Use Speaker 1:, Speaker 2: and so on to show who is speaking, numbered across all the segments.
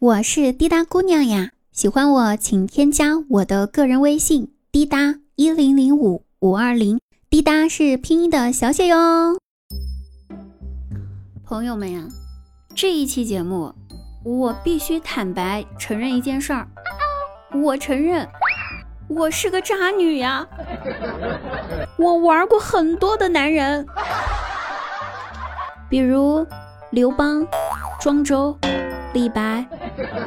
Speaker 1: 我是滴答姑娘呀，喜欢我请添加我的个人微信滴答一零零五五二零，滴答是拼音的小写哟。朋友们呀，这一期节目我必须坦白承认一件事儿，我承认我是个渣女呀，我玩过很多的男人，比如刘邦、庄周。李白、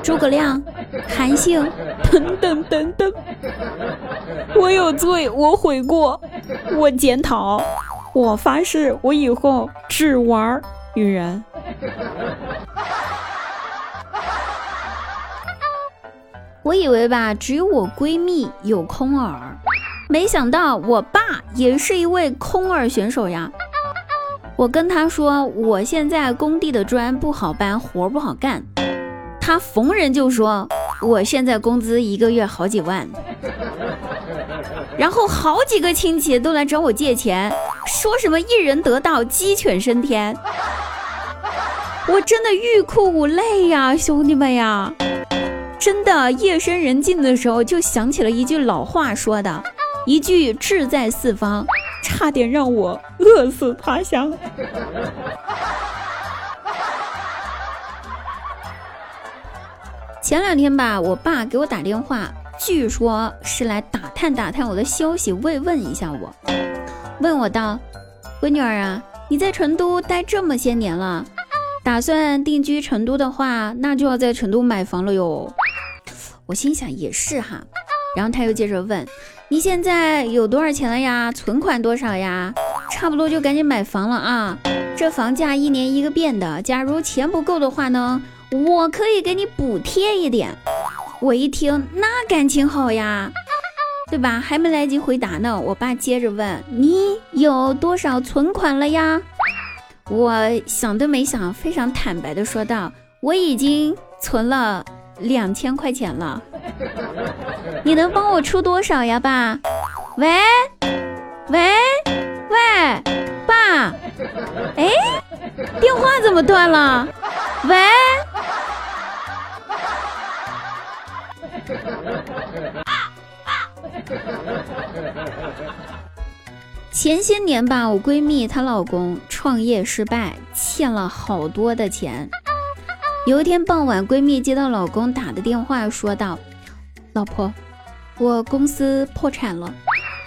Speaker 1: 诸葛亮、韩信，等等等等，我有罪，我悔过，我检讨，我发誓，我以后只玩女人。我以为吧，只有我闺蜜有空耳，没想到我爸也是一位空耳选手呀。我跟他说，我现在工地的砖不好搬，活不好干。他逢人就说，我现在工资一个月好几万，然后好几个亲戚都来找我借钱，说什么一人得道鸡犬升天。我真的欲哭无泪呀，兄弟们呀，真的夜深人静的时候就想起了一句老话说的，一句志在四方。差点让我饿死他乡。前两天吧，我爸给我打电话，据说是来打探打探我的消息，慰问一下我。问我道：“闺女儿啊，你在成都待这么些年了，打算定居成都的话，那就要在成都买房了哟。”我心想也是哈，然后他又接着问。你现在有多少钱了呀？存款多少呀？差不多就赶紧买房了啊！这房价一年一个变的，假如钱不够的话呢，我可以给你补贴一点。我一听，那感情好呀，对吧？还没来及回答呢，我爸接着问：“你有多少存款了呀？”我想都没想，非常坦白的说道：“我已经存了两千块钱了。”你能帮我出多少呀，爸？喂，喂，喂，爸？哎，电话怎么断了？喂？前些年吧，我闺蜜她老公创业失败，欠了好多的钱。有一天傍晚，闺蜜接到老公打的电话，说道。老婆，我公司破产了，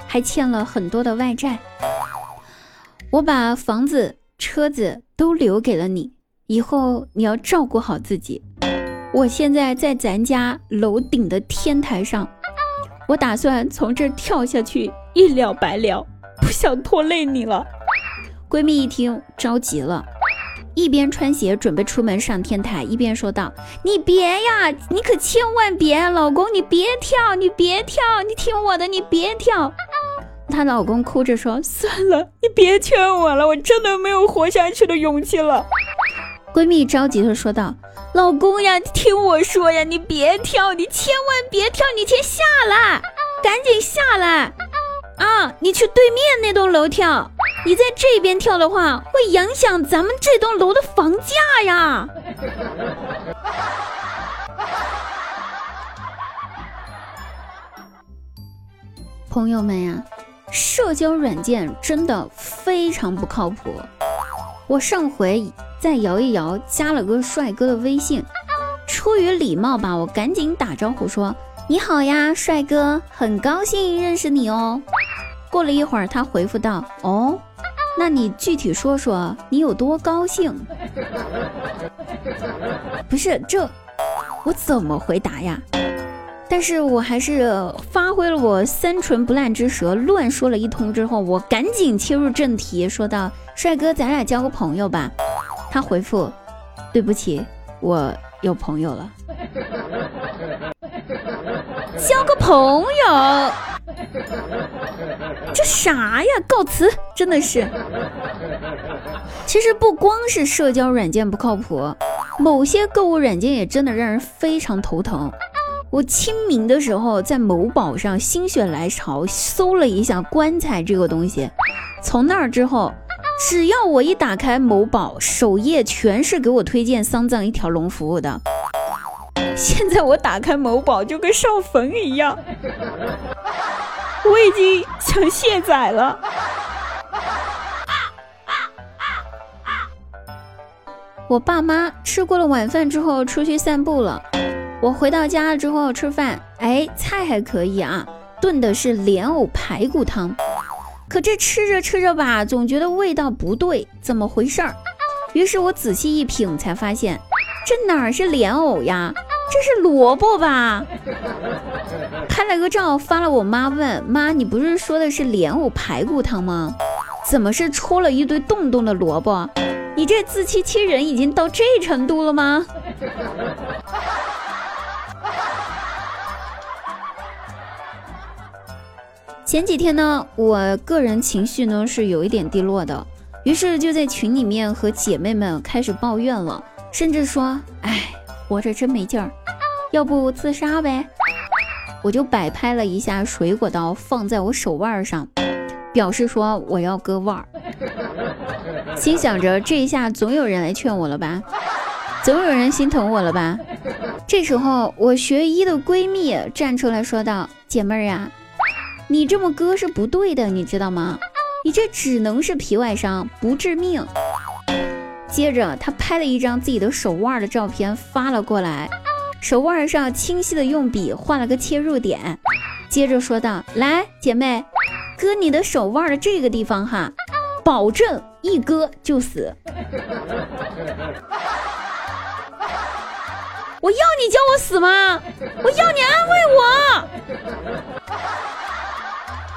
Speaker 1: 还欠了很多的外债。我把房子、车子都留给了你，以后你要照顾好自己。我现在在咱家楼顶的天台上，我打算从这儿跳下去，一了百了，不想拖累你了。闺蜜一听，着急了。一边穿鞋准备出门上天台，一边说道：“你别呀，你可千万别，老公你别跳，你别跳，你听我的，你别跳。”她老公哭着说：“算了，你别劝我了，我真的没有活下去的勇气了。”闺蜜着急的说道：“老公呀，听我说呀，你别跳，你千万别跳，你先下来，赶紧下来啊！你去对面那栋楼跳。”你在这边跳的话，会影响咱们这栋楼的房价呀！朋友们呀，社交软件真的非常不靠谱。我上回再摇一摇加了个帅哥的微信，出于礼貌吧，我赶紧打招呼说：“你好呀，帅哥，很高兴认识你哦。”过了一会儿，他回复道：“哦。”那你具体说说你有多高兴？不是这，我怎么回答呀？但是我还是发挥了我三唇不烂之舌，乱说了一通之后，我赶紧切入正题，说道：“帅哥，咱俩交个朋友吧。”他回复：“对不起，我有朋友了。”交个朋友。这啥呀？告辞！真的是。其实不光是社交软件不靠谱，某些购物软件也真的让人非常头疼。我清明的时候在某宝上心血来潮搜了一下棺材这个东西，从那儿之后，只要我一打开某宝首页，全是给我推荐丧葬一条龙服务的。现在我打开某宝就跟上坟一样，我已经想卸载了。我爸妈吃过了晚饭之后出去散步了，我回到家之后吃饭，哎，菜还可以啊，炖的是莲藕排骨汤。可这吃着吃着吧，总觉得味道不对，怎么回事儿？于是我仔细一品，才发现这哪是莲藕呀，这是萝卜吧？拍了个照发了我妈，问妈，你不是说的是莲藕排骨汤吗？怎么是戳了一堆洞洞的萝卜？你这自欺欺人已经到这程度了吗？前几天呢，我个人情绪呢是有一点低落的，于是就在群里面和姐妹们开始抱怨了，甚至说：“哎，活着真没劲儿，要不自杀呗？”我就摆拍了一下水果刀放在我手腕上，表示说我要割腕儿。心想着这一下总有人来劝我了吧，总有人心疼我了吧。这时候我学医的闺蜜站出来说道：“姐妹儿呀，你这么割是不对的，你知道吗？你这只能是皮外伤，不致命。”接着他拍了一张自己的手腕的照片发了过来，手腕上清晰的用笔画了个切入点，接着说道：“来，姐妹，割你的手腕的这个地方哈。”保证一割就死！我要你叫我死吗？我要你安慰我！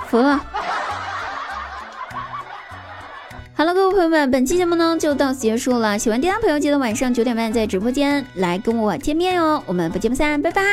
Speaker 1: 服了。好了，各位朋友们，本期节目呢就到此结束了。喜欢叮当朋友，记得晚上九点半在直播间来跟我见面哦。我们不见不散，拜拜。